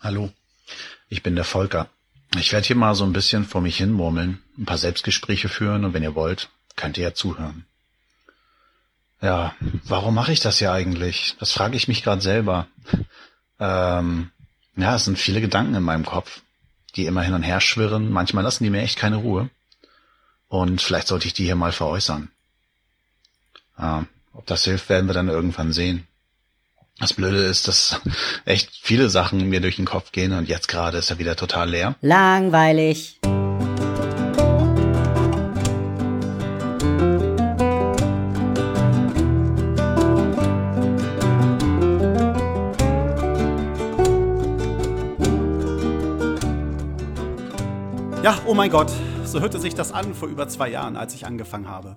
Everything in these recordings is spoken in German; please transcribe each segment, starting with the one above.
Hallo, ich bin der Volker. Ich werde hier mal so ein bisschen vor mich hin murmeln, ein paar Selbstgespräche führen und wenn ihr wollt, könnt ihr ja zuhören. Ja, warum mache ich das ja eigentlich? Das frage ich mich gerade selber. Ähm, ja, es sind viele Gedanken in meinem Kopf, die immer hin und her schwirren. Manchmal lassen die mir echt keine Ruhe. Und vielleicht sollte ich die hier mal veräußern. Ja, ob das hilft, werden wir dann irgendwann sehen. Das Blöde ist, dass echt viele Sachen mir durch den Kopf gehen und jetzt gerade ist er wieder total leer. Langweilig. Mein Gott, so hörte sich das an vor über zwei Jahren, als ich angefangen habe.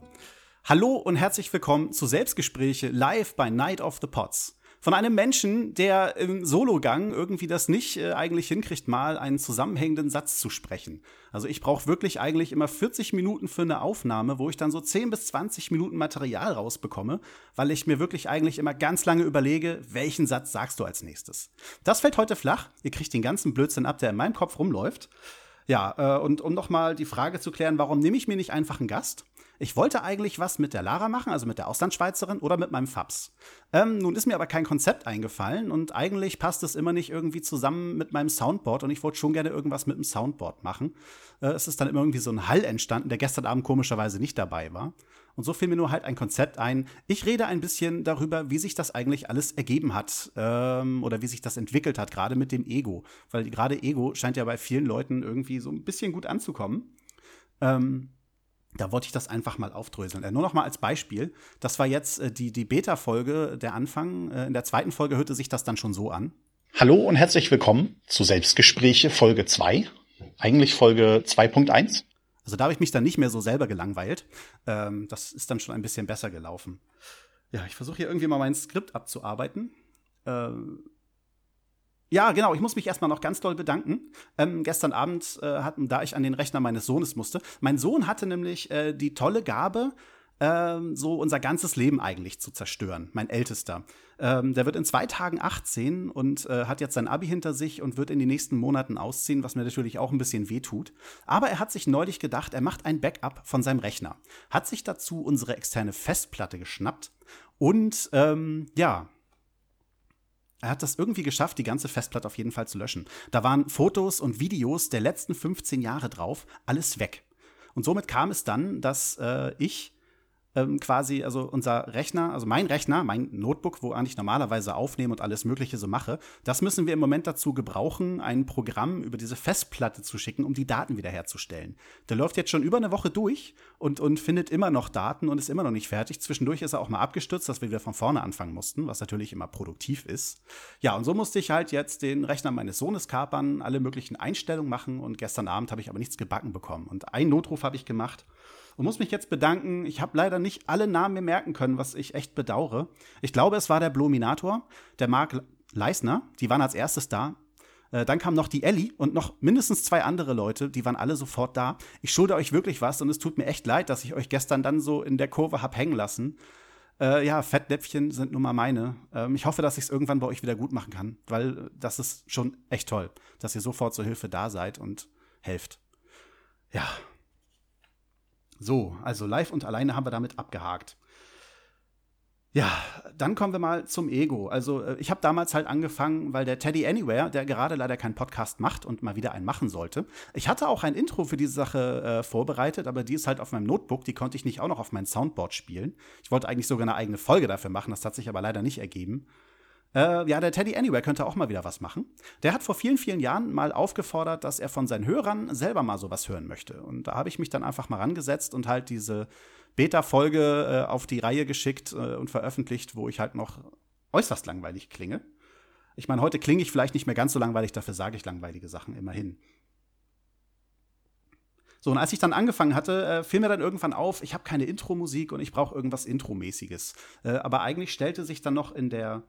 Hallo und herzlich willkommen zu Selbstgespräche live bei Night of the Pots von einem Menschen, der im Sologang irgendwie das nicht äh, eigentlich hinkriegt, mal einen zusammenhängenden Satz zu sprechen. Also ich brauche wirklich eigentlich immer 40 Minuten für eine Aufnahme, wo ich dann so 10 bis 20 Minuten Material rausbekomme, weil ich mir wirklich eigentlich immer ganz lange überlege, welchen Satz sagst du als nächstes. Das fällt heute flach. Ihr kriegt den ganzen Blödsinn ab, der in meinem Kopf rumläuft. Ja, äh, und um nochmal die Frage zu klären, warum nehme ich mir nicht einfach einen Gast? Ich wollte eigentlich was mit der Lara machen, also mit der Auslandschweizerin oder mit meinem Fabs. Ähm, nun ist mir aber kein Konzept eingefallen und eigentlich passt es immer nicht irgendwie zusammen mit meinem Soundboard und ich wollte schon gerne irgendwas mit dem Soundboard machen. Äh, es ist dann immer irgendwie so ein Hall entstanden, der gestern Abend komischerweise nicht dabei war. Und so fiel mir nur halt ein Konzept ein. Ich rede ein bisschen darüber, wie sich das eigentlich alles ergeben hat ähm, oder wie sich das entwickelt hat, gerade mit dem Ego. Weil gerade Ego scheint ja bei vielen Leuten irgendwie so ein bisschen gut anzukommen. Ähm, da wollte ich das einfach mal aufdröseln. Äh, nur noch mal als Beispiel. Das war jetzt äh, die, die Beta-Folge, der Anfang. Äh, in der zweiten Folge hörte sich das dann schon so an. Hallo und herzlich willkommen zu Selbstgespräche Folge 2. Eigentlich Folge 2.1. Also da habe ich mich dann nicht mehr so selber gelangweilt. Ähm, das ist dann schon ein bisschen besser gelaufen. Ja, ich versuche hier irgendwie mal mein Skript abzuarbeiten. Ähm, ja, genau. Ich muss mich erstmal noch ganz doll bedanken. Ähm, gestern Abend, äh, hatten, da ich an den Rechner meines Sohnes musste. Mein Sohn hatte nämlich äh, die tolle Gabe, ähm, so unser ganzes Leben eigentlich zu zerstören. Mein Ältester. Ähm, der wird in zwei Tagen 18 und äh, hat jetzt sein Abi hinter sich und wird in den nächsten Monaten ausziehen, was mir natürlich auch ein bisschen wehtut. Aber er hat sich neulich gedacht, er macht ein Backup von seinem Rechner. Hat sich dazu unsere externe Festplatte geschnappt und ähm, ja, er hat das irgendwie geschafft, die ganze Festplatte auf jeden Fall zu löschen. Da waren Fotos und Videos der letzten 15 Jahre drauf, alles weg. Und somit kam es dann, dass äh, ich ähm, quasi, also unser Rechner, also mein Rechner, mein Notebook, wo ich normalerweise aufnehme und alles Mögliche so mache, das müssen wir im Moment dazu gebrauchen, ein Programm über diese Festplatte zu schicken, um die Daten wiederherzustellen. Der läuft jetzt schon über eine Woche durch und, und findet immer noch Daten und ist immer noch nicht fertig. Zwischendurch ist er auch mal abgestürzt, dass wir wieder von vorne anfangen mussten, was natürlich immer produktiv ist. Ja, und so musste ich halt jetzt den Rechner meines Sohnes kapern, alle möglichen Einstellungen machen und gestern Abend habe ich aber nichts gebacken bekommen. Und einen Notruf habe ich gemacht und muss mich jetzt bedanken. Ich habe leider nicht alle Namen mir merken können, was ich echt bedauere. Ich glaube, es war der Bluminator, der Marc Leisner, die waren als erstes da. Äh, dann kam noch die Ellie und noch mindestens zwei andere Leute, die waren alle sofort da. Ich schulde euch wirklich was und es tut mir echt leid, dass ich euch gestern dann so in der Kurve hab hängen lassen. Äh, ja, Fettnäpfchen sind nun mal meine. Ähm, ich hoffe, dass ich es irgendwann bei euch wieder gut machen kann, weil das ist schon echt toll, dass ihr sofort zur Hilfe da seid und helft. Ja, so, also live und alleine haben wir damit abgehakt. Ja, dann kommen wir mal zum Ego. Also äh, ich habe damals halt angefangen, weil der Teddy Anywhere, der gerade leider keinen Podcast macht und mal wieder einen machen sollte. Ich hatte auch ein Intro für diese Sache äh, vorbereitet, aber die ist halt auf meinem Notebook, die konnte ich nicht auch noch auf mein Soundboard spielen. Ich wollte eigentlich sogar eine eigene Folge dafür machen, das hat sich aber leider nicht ergeben. Äh, ja, der Teddy Anywhere könnte auch mal wieder was machen. Der hat vor vielen, vielen Jahren mal aufgefordert, dass er von seinen Hörern selber mal sowas hören möchte. Und da habe ich mich dann einfach mal rangesetzt und halt diese Beta-Folge äh, auf die Reihe geschickt äh, und veröffentlicht, wo ich halt noch äußerst langweilig klinge. Ich meine, heute klinge ich vielleicht nicht mehr ganz so langweilig, dafür sage ich langweilige Sachen immerhin. So, und als ich dann angefangen hatte, äh, fiel mir dann irgendwann auf, ich habe keine Intro-Musik und ich brauche irgendwas Intro-mäßiges. Äh, aber eigentlich stellte sich dann noch in der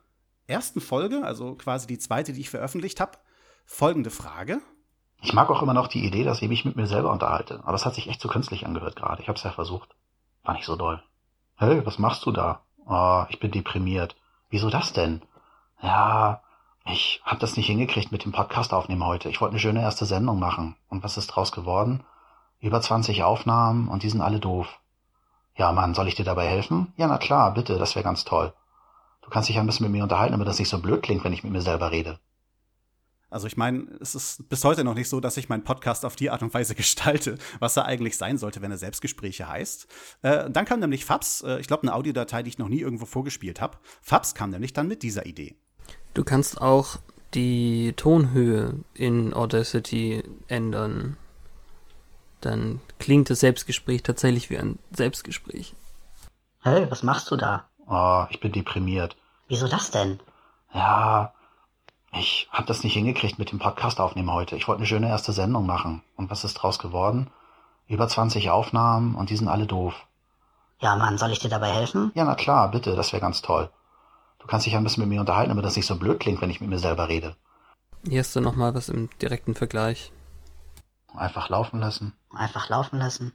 ersten Folge, also quasi die zweite, die ich veröffentlicht habe, folgende Frage. Ich mag auch immer noch die Idee, dass ich mich mit mir selber unterhalte. Aber es hat sich echt zu künstlich angehört gerade. Ich hab's ja versucht. War nicht so doll. Hey, was machst du da? Oh, ich bin deprimiert. Wieso das denn? Ja, ich hab das nicht hingekriegt mit dem Podcast aufnehmen heute. Ich wollte eine schöne erste Sendung machen. Und was ist draus geworden? Über 20 Aufnahmen und die sind alle doof. Ja, Mann, soll ich dir dabei helfen? Ja, na klar, bitte, das wäre ganz toll. Du kannst dich ein bisschen mit mir unterhalten, aber das nicht so blöd klingt, wenn ich mit mir selber rede. Also ich meine, es ist bis heute noch nicht so, dass ich meinen Podcast auf die Art und Weise gestalte, was er eigentlich sein sollte, wenn er Selbstgespräche heißt. Äh, dann kam nämlich Fabs, äh, ich glaube eine Audiodatei, die ich noch nie irgendwo vorgespielt habe. Fabs kam nämlich dann mit dieser Idee. Du kannst auch die Tonhöhe in Audacity ändern. Dann klingt das Selbstgespräch tatsächlich wie ein Selbstgespräch. Hey, was machst du da? Oh, ich bin deprimiert. Wieso das denn? Ja, ich hab das nicht hingekriegt mit dem Podcast aufnehmen heute. Ich wollte eine schöne erste Sendung machen. Und was ist draus geworden? Über 20 Aufnahmen und die sind alle doof. Ja, Mann, soll ich dir dabei helfen? Ja, na klar, bitte, das wäre ganz toll. Du kannst dich ein bisschen mit mir unterhalten, aber das nicht so blöd klingt, wenn ich mit mir selber rede. Hier hast du nochmal was im direkten Vergleich. Einfach laufen lassen. Einfach laufen lassen.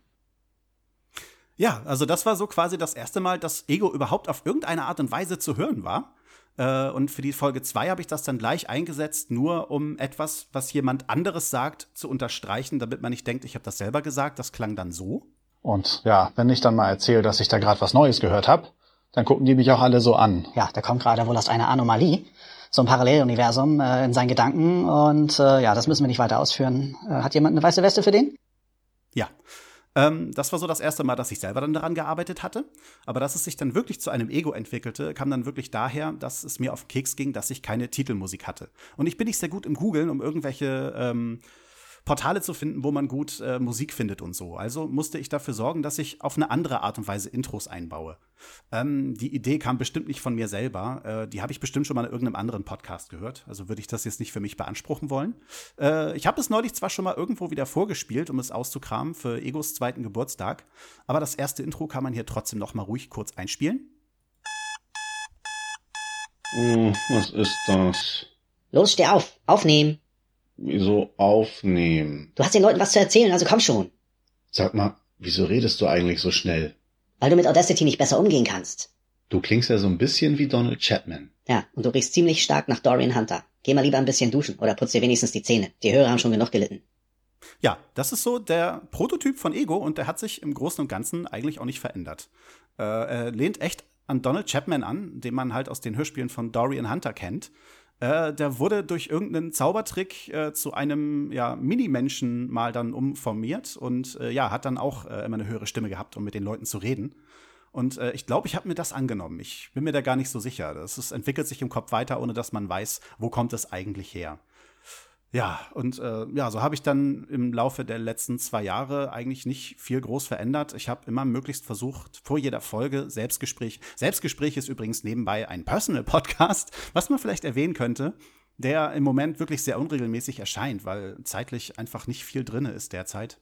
Ja, also das war so quasi das erste Mal, dass Ego überhaupt auf irgendeine Art und Weise zu hören war. Äh, und für die Folge 2 habe ich das dann gleich eingesetzt, nur um etwas, was jemand anderes sagt, zu unterstreichen, damit man nicht denkt, ich habe das selber gesagt. Das klang dann so. Und ja, wenn ich dann mal erzähle, dass ich da gerade was Neues gehört habe, dann gucken die mich auch alle so an. Ja, der kommt gerade wohl aus einer Anomalie, so ein Paralleluniversum äh, in seinen Gedanken. Und äh, ja, das müssen wir nicht weiter ausführen. Äh, hat jemand eine weiße Weste für den? Ja. Ähm, das war so das erste Mal, dass ich selber dann daran gearbeitet hatte. Aber dass es sich dann wirklich zu einem Ego entwickelte, kam dann wirklich daher, dass es mir auf Keks ging, dass ich keine Titelmusik hatte. Und ich bin nicht sehr gut im Googlen, um irgendwelche ähm, Portale zu finden, wo man gut äh, Musik findet und so. Also musste ich dafür sorgen, dass ich auf eine andere Art und Weise Intros einbaue. Ähm, die Idee kam bestimmt nicht von mir selber. Äh, die habe ich bestimmt schon mal in irgendeinem anderen Podcast gehört. Also würde ich das jetzt nicht für mich beanspruchen wollen. Äh, ich habe es neulich zwar schon mal irgendwo wieder vorgespielt, um es auszukramen für Egos zweiten Geburtstag, aber das erste Intro kann man hier trotzdem noch mal ruhig kurz einspielen. Oh, was ist das? Los, steh auf. Aufnehmen. Wieso aufnehmen? Du hast den Leuten was zu erzählen, also komm schon. Sag mal, wieso redest du eigentlich so schnell? Weil du mit Audacity nicht besser umgehen kannst. Du klingst ja so ein bisschen wie Donald Chapman. Ja, und du riechst ziemlich stark nach Dorian Hunter. Geh mal lieber ein bisschen duschen oder putz dir wenigstens die Zähne. Die Hörer haben schon genug gelitten. Ja, das ist so der Prototyp von Ego und der hat sich im Großen und Ganzen eigentlich auch nicht verändert. Äh, er lehnt echt an Donald Chapman an, den man halt aus den Hörspielen von Dorian Hunter kennt. Äh, der wurde durch irgendeinen Zaubertrick äh, zu einem ja, Mini-Menschen mal dann umformiert und äh, ja, hat dann auch äh, immer eine höhere Stimme gehabt, um mit den Leuten zu reden. Und äh, ich glaube, ich habe mir das angenommen. Ich bin mir da gar nicht so sicher. Das ist, entwickelt sich im Kopf weiter, ohne dass man weiß, wo kommt es eigentlich her. Ja, und äh, ja, so habe ich dann im Laufe der letzten zwei Jahre eigentlich nicht viel groß verändert. Ich habe immer möglichst versucht, vor jeder Folge Selbstgespräch. Selbstgespräch ist übrigens nebenbei ein Personal-Podcast, was man vielleicht erwähnen könnte, der im Moment wirklich sehr unregelmäßig erscheint, weil zeitlich einfach nicht viel drinne ist derzeit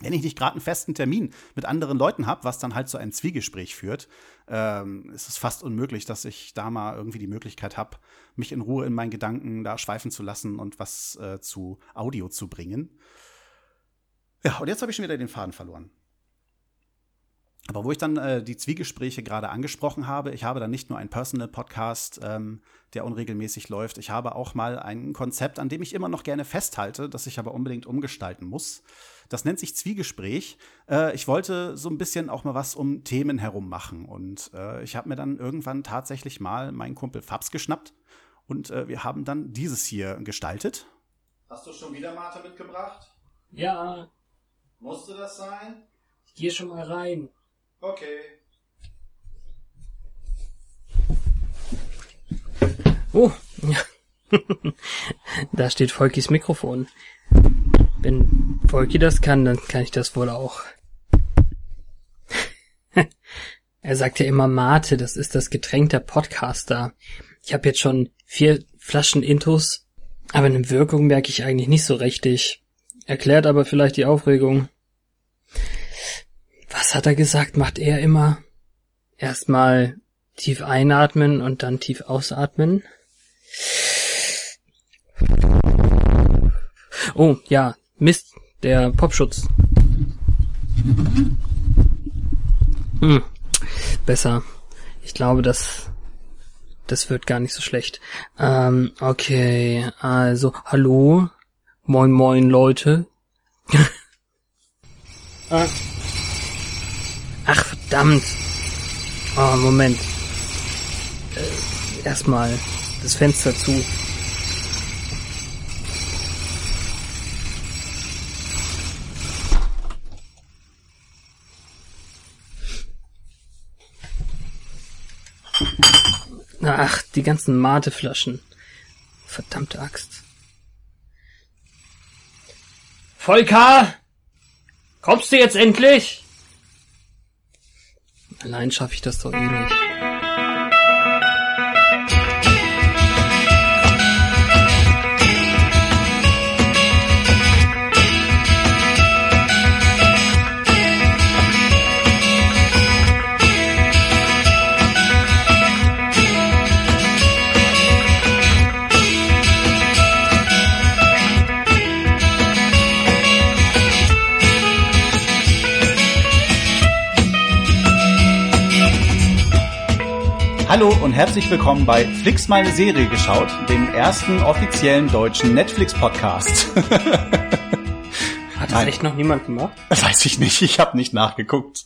wenn ich nicht gerade einen festen Termin mit anderen Leuten habe, was dann halt zu einem Zwiegespräch führt, ähm, ist es fast unmöglich, dass ich da mal irgendwie die Möglichkeit habe, mich in Ruhe in meinen Gedanken da schweifen zu lassen und was äh, zu Audio zu bringen. Ja, und jetzt habe ich schon wieder den Faden verloren. Aber wo ich dann äh, die Zwiegespräche gerade angesprochen habe, ich habe dann nicht nur einen Personal-Podcast, ähm, der unregelmäßig läuft, ich habe auch mal ein Konzept, an dem ich immer noch gerne festhalte, das ich aber unbedingt umgestalten muss. Das nennt sich Zwiegespräch. Äh, ich wollte so ein bisschen auch mal was um Themen herum machen. Und äh, ich habe mir dann irgendwann tatsächlich mal meinen Kumpel Fabs geschnappt. Und äh, wir haben dann dieses hier gestaltet. Hast du schon wieder Mate mitgebracht? Ja, Musste das sein? ich gehe schon mal rein. Okay. Oh, ja. da steht Volkis Mikrofon. Wenn Volki das kann, dann kann ich das wohl auch. er sagt ja immer Mate, das ist das Getränk der Podcaster. Ich habe jetzt schon vier Flaschen Intus, aber eine Wirkung merke ich eigentlich nicht so richtig. Erklärt aber vielleicht die Aufregung. Was hat er gesagt, macht er immer? Erstmal tief einatmen und dann tief ausatmen. Oh, ja, Mist, der Popschutz. Hm, besser. Ich glaube, das, das wird gar nicht so schlecht. Ähm, okay, also, hallo? Moin, moin, Leute. Ah. Ach, verdammt. Oh, Moment. Äh, erstmal das Fenster zu. Ach, die ganzen Mateflaschen. Verdammte Axt. Volker! Kommst du jetzt endlich? Allein schaffe ich das doch eh nicht. Hallo und herzlich willkommen bei Flix meine Serie geschaut, dem ersten offiziellen deutschen Netflix-Podcast. Hat das Nein. echt noch niemand gemacht? Weiß ich nicht, ich habe nicht nachgeguckt.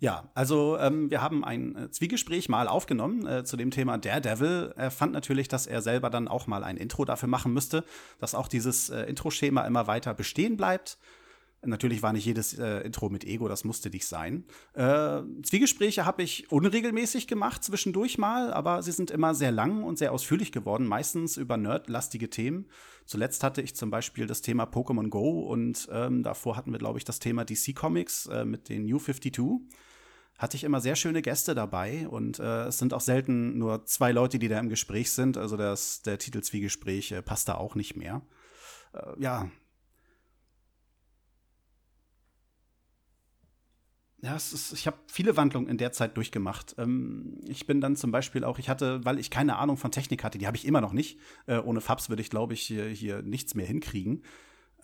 Ja, also ähm, wir haben ein äh, Zwiegespräch mal aufgenommen äh, zu dem Thema Daredevil. Er fand natürlich, dass er selber dann auch mal ein Intro dafür machen müsste, dass auch dieses äh, Intro-Schema immer weiter bestehen bleibt. Natürlich war nicht jedes äh, Intro mit Ego, das musste dich sein. Äh, Zwiegespräche habe ich unregelmäßig gemacht zwischendurch mal, aber sie sind immer sehr lang und sehr ausführlich geworden, meistens über nerdlastige Themen. Zuletzt hatte ich zum Beispiel das Thema Pokémon Go und ähm, davor hatten wir, glaube ich, das Thema DC Comics äh, mit den New 52 hatte ich immer sehr schöne Gäste dabei und äh, es sind auch selten nur zwei Leute, die da im Gespräch sind. Also das, der Titel Zwiegespräch passt da auch nicht mehr. Äh, ja. Ja, ist, ich habe viele Wandlungen in der Zeit durchgemacht. Ähm, ich bin dann zum Beispiel auch, ich hatte, weil ich keine Ahnung von Technik hatte, die habe ich immer noch nicht. Äh, ohne Fabs würde ich, glaube ich, hier, hier nichts mehr hinkriegen.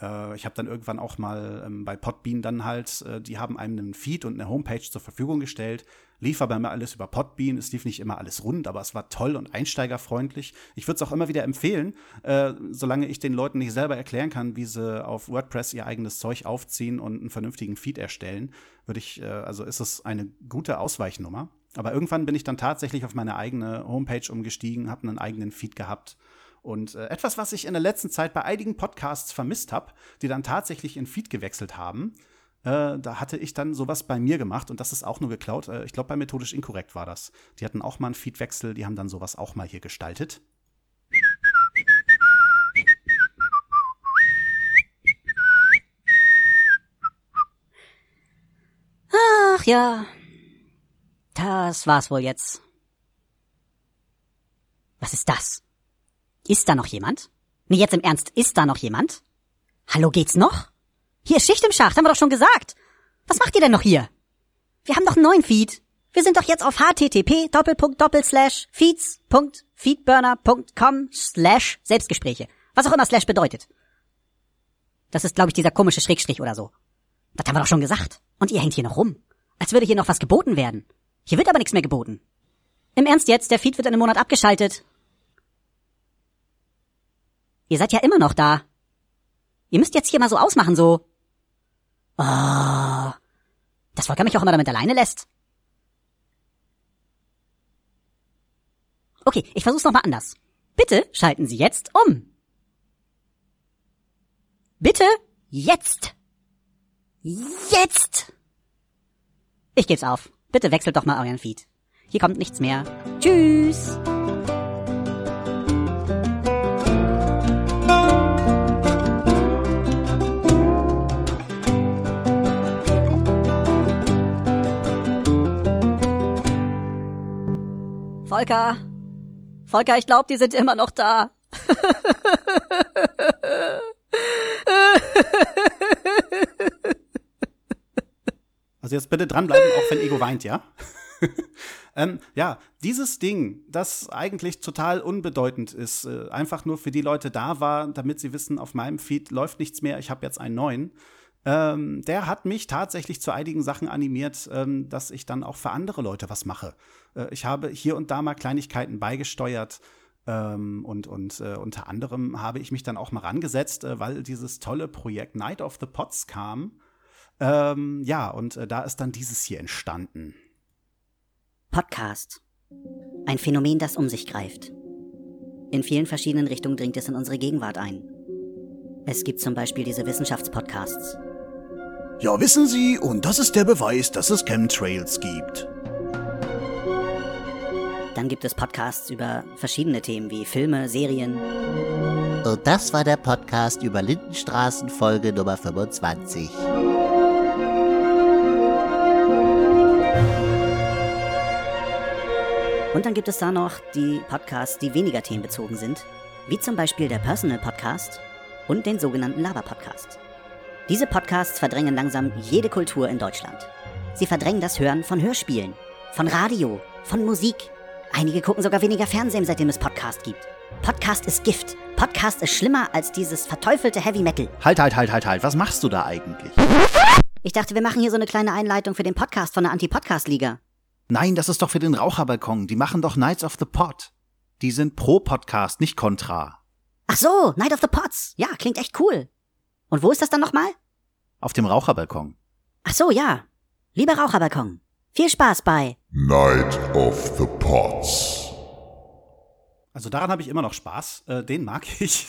Äh, ich habe dann irgendwann auch mal ähm, bei Podbean dann halt, äh, die haben einem einen Feed und eine Homepage zur Verfügung gestellt. Lief aber immer alles über Podbean. Es lief nicht immer alles rund, aber es war toll und einsteigerfreundlich. Ich würde es auch immer wieder empfehlen, äh, solange ich den Leuten nicht selber erklären kann, wie sie auf WordPress ihr eigenes Zeug aufziehen und einen vernünftigen Feed erstellen, würde ich, äh, also ist es eine gute Ausweichnummer. Aber irgendwann bin ich dann tatsächlich auf meine eigene Homepage umgestiegen, habe einen eigenen Feed gehabt und äh, etwas, was ich in der letzten Zeit bei einigen Podcasts vermisst habe, die dann tatsächlich in Feed gewechselt haben, äh, da hatte ich dann sowas bei mir gemacht und das ist auch nur geklaut. Äh, ich glaube, bei Methodisch Inkorrekt war das. Die hatten auch mal einen Feedwechsel, die haben dann sowas auch mal hier gestaltet. Ach ja. Das war's wohl jetzt. Was ist das? Ist da noch jemand? Nee, jetzt im Ernst, ist da noch jemand? Hallo, geht's noch? Hier ist Schicht im Schacht, haben wir doch schon gesagt. Was macht ihr denn noch hier? Wir haben doch einen neuen Feed. Wir sind doch jetzt auf http feeds.feedburner.com slash Selbstgespräche. Was auch immer slash bedeutet. Das ist, glaube ich, dieser komische Schrägstrich oder so. Das haben wir doch schon gesagt. Und ihr hängt hier noch rum. Als würde hier noch was geboten werden. Hier wird aber nichts mehr geboten. Im Ernst jetzt, der Feed wird in einem Monat abgeschaltet. Ihr seid ja immer noch da. Ihr müsst jetzt hier mal so ausmachen, so. Oh, dass Volker mich auch immer damit alleine lässt. Okay, ich versuch's nochmal anders. Bitte schalten Sie jetzt um. Bitte jetzt. Jetzt. Ich geb's auf. Bitte wechselt doch mal euren Feed. Hier kommt nichts mehr. Tschüss. Volker. Volker, ich glaube, die sind immer noch da. Also jetzt bitte dranbleiben, auch wenn Ego weint, ja? ähm, ja, dieses Ding, das eigentlich total unbedeutend ist, äh, einfach nur für die Leute da war, damit sie wissen, auf meinem Feed läuft nichts mehr, ich habe jetzt einen neuen. Ähm, der hat mich tatsächlich zu einigen Sachen animiert, ähm, dass ich dann auch für andere Leute was mache. Äh, ich habe hier und da mal Kleinigkeiten beigesteuert. Ähm, und und äh, unter anderem habe ich mich dann auch mal rangesetzt, äh, weil dieses tolle Projekt Night of the Pots kam. Ähm, ja, und äh, da ist dann dieses hier entstanden. Podcast. Ein Phänomen, das um sich greift. In vielen verschiedenen Richtungen dringt es in unsere Gegenwart ein. Es gibt zum Beispiel diese Wissenschaftspodcasts. Ja, wissen Sie, und das ist der Beweis, dass es Chemtrails gibt. Dann gibt es Podcasts über verschiedene Themen wie Filme, Serien. Und das war der Podcast über Lindenstraßen Folge Nummer 25. Und dann gibt es da noch die Podcasts, die weniger themenbezogen sind, wie zum Beispiel der Personal Podcast und den sogenannten Laber Podcast. Diese Podcasts verdrängen langsam jede Kultur in Deutschland. Sie verdrängen das Hören von Hörspielen, von Radio, von Musik. Einige gucken sogar weniger Fernsehen, seitdem es Podcast gibt. Podcast ist Gift. Podcast ist schlimmer als dieses verteufelte Heavy Metal. Halt, halt, halt, halt, halt. Was machst du da eigentlich? Ich dachte, wir machen hier so eine kleine Einleitung für den Podcast von der Anti-Podcast-Liga. Nein, das ist doch für den Raucherbalkon. Die machen doch Knights of the Pot. Die sind pro Podcast, nicht kontra. Ach so, Night of the Pots. Ja, klingt echt cool. Und wo ist das dann nochmal? Auf dem Raucherbalkon. Ach so, ja. Lieber Raucherbalkon. Viel Spaß bei Night of the Pots. Also daran habe ich immer noch Spaß. Äh, den mag ich,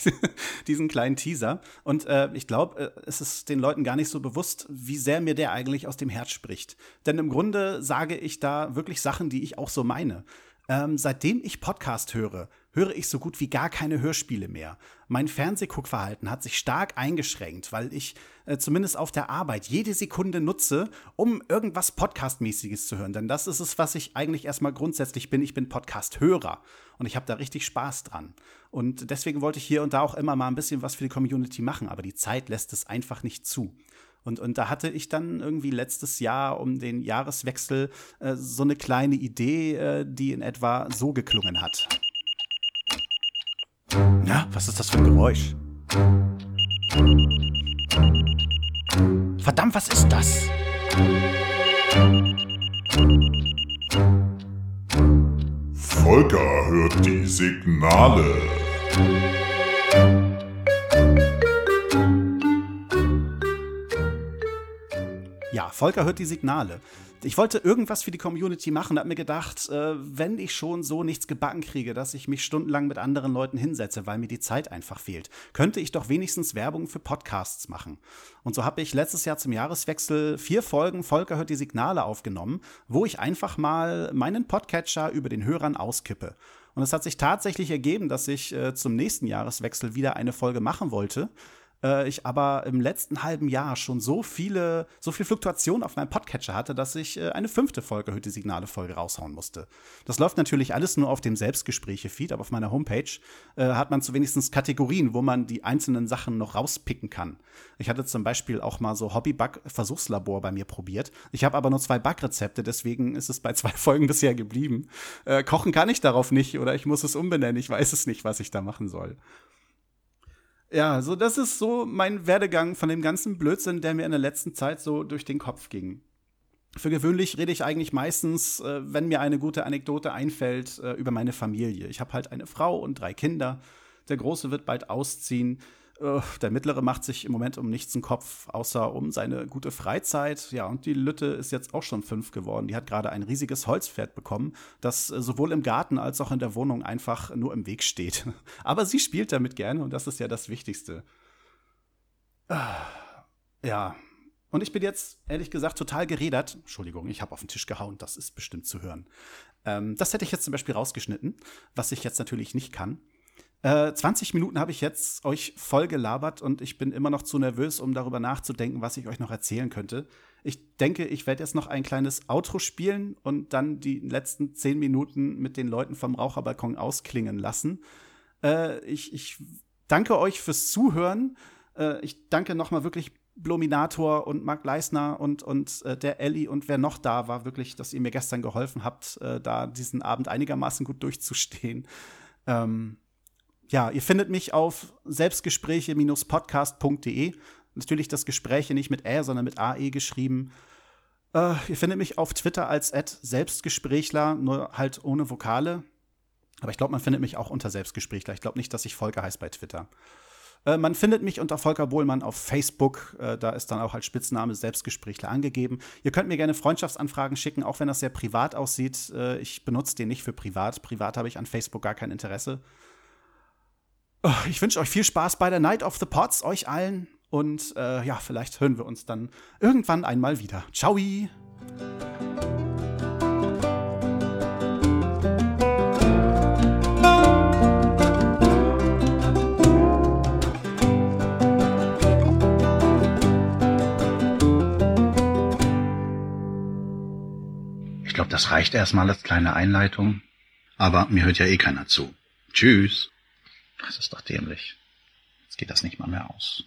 diesen kleinen Teaser. Und äh, ich glaube, äh, es ist den Leuten gar nicht so bewusst, wie sehr mir der eigentlich aus dem Herz spricht. Denn im Grunde sage ich da wirklich Sachen, die ich auch so meine. Ähm, seitdem ich Podcast höre, höre ich so gut wie gar keine Hörspiele mehr. Mein Fernsehguckverhalten hat sich stark eingeschränkt, weil ich äh, zumindest auf der Arbeit jede Sekunde nutze, um irgendwas Podcastmäßiges zu hören. Denn das ist es, was ich eigentlich erstmal grundsätzlich bin. Ich bin Podcast-Hörer und ich habe da richtig Spaß dran. Und deswegen wollte ich hier und da auch immer mal ein bisschen was für die Community machen, aber die Zeit lässt es einfach nicht zu. Und, und da hatte ich dann irgendwie letztes Jahr um den Jahreswechsel äh, so eine kleine Idee, äh, die in etwa so geklungen hat. Na, was ist das für ein Geräusch? Verdammt, was ist das? Volker hört die Signale. Volker hört die Signale. Ich wollte irgendwas für die Community machen, habe mir gedacht, äh, wenn ich schon so nichts gebacken kriege, dass ich mich stundenlang mit anderen Leuten hinsetze, weil mir die Zeit einfach fehlt, könnte ich doch wenigstens Werbung für Podcasts machen. Und so habe ich letztes Jahr zum Jahreswechsel vier Folgen Volker hört die Signale aufgenommen, wo ich einfach mal meinen Podcatcher über den Hörern auskippe. Und es hat sich tatsächlich ergeben, dass ich äh, zum nächsten Jahreswechsel wieder eine Folge machen wollte äh, ich aber im letzten halben Jahr schon so viele, so viel Fluktuation auf meinem Podcatcher hatte, dass ich äh, eine fünfte Folge Hütte Signale Folge raushauen musste. Das läuft natürlich alles nur auf dem Selbstgespräche-Feed, aber auf meiner Homepage äh, hat man zu wenigstens Kategorien, wo man die einzelnen Sachen noch rauspicken kann. Ich hatte zum Beispiel auch mal so Hobby-Bug-Versuchslabor bei mir probiert. Ich habe aber nur zwei Bug-Rezepte, deswegen ist es bei zwei Folgen bisher geblieben. Äh, kochen kann ich darauf nicht oder ich muss es umbenennen. Ich weiß es nicht, was ich da machen soll. Ja, so das ist so mein Werdegang von dem ganzen Blödsinn, der mir in der letzten Zeit so durch den Kopf ging. Für gewöhnlich rede ich eigentlich meistens, äh, wenn mir eine gute Anekdote einfällt, äh, über meine Familie. Ich habe halt eine Frau und drei Kinder. Der Große wird bald ausziehen. Äh, der Mittlere macht sich im Moment um nichts einen Kopf, außer um seine gute Freizeit. Ja, und die Lütte ist jetzt auch schon fünf geworden. Die hat gerade ein riesiges Holzpferd bekommen, das äh, sowohl im Garten als auch in der Wohnung einfach nur im Weg steht. Aber sie spielt damit gerne und das ist ja das Wichtigste. Ah, ja. Und ich bin jetzt, ehrlich gesagt, total geredert. Entschuldigung, ich habe auf den Tisch gehauen, das ist bestimmt zu hören. Ähm, das hätte ich jetzt zum Beispiel rausgeschnitten, was ich jetzt natürlich nicht kann. Äh, 20 Minuten habe ich jetzt euch voll gelabert und ich bin immer noch zu nervös, um darüber nachzudenken, was ich euch noch erzählen könnte. Ich denke, ich werde jetzt noch ein kleines Outro spielen und dann die letzten 10 Minuten mit den Leuten vom Raucherbalkon ausklingen lassen. Äh, ich, ich danke euch fürs Zuhören. Äh, ich danke nochmal wirklich Blominator und Mark Leisner und, und äh, der Ellie und wer noch da war, wirklich, dass ihr mir gestern geholfen habt, äh, da diesen Abend einigermaßen gut durchzustehen. Ähm, ja, ihr findet mich auf selbstgespräche-podcast.de. Natürlich das Gespräche nicht mit Ä, sondern mit AE geschrieben. Äh, ihr findet mich auf Twitter als Selbstgesprächler, nur halt ohne Vokale. Aber ich glaube, man findet mich auch unter Selbstgesprächler. Ich glaube nicht, dass ich Volker heißt bei Twitter. Äh, man findet mich unter Volker Bohlmann auf Facebook. Äh, da ist dann auch als Spitzname Selbstgesprächler angegeben. Ihr könnt mir gerne Freundschaftsanfragen schicken, auch wenn das sehr privat aussieht. Äh, ich benutze den nicht für privat. Privat habe ich an Facebook gar kein Interesse. Oh, ich wünsche euch viel Spaß bei der Night of the Pots, euch allen. Und äh, ja, vielleicht hören wir uns dann irgendwann einmal wieder. Ciao! Ich glaube, das reicht erstmal als kleine Einleitung. Aber mir hört ja eh keiner zu. Tschüss. Das ist doch dämlich. Jetzt geht das nicht mal mehr aus.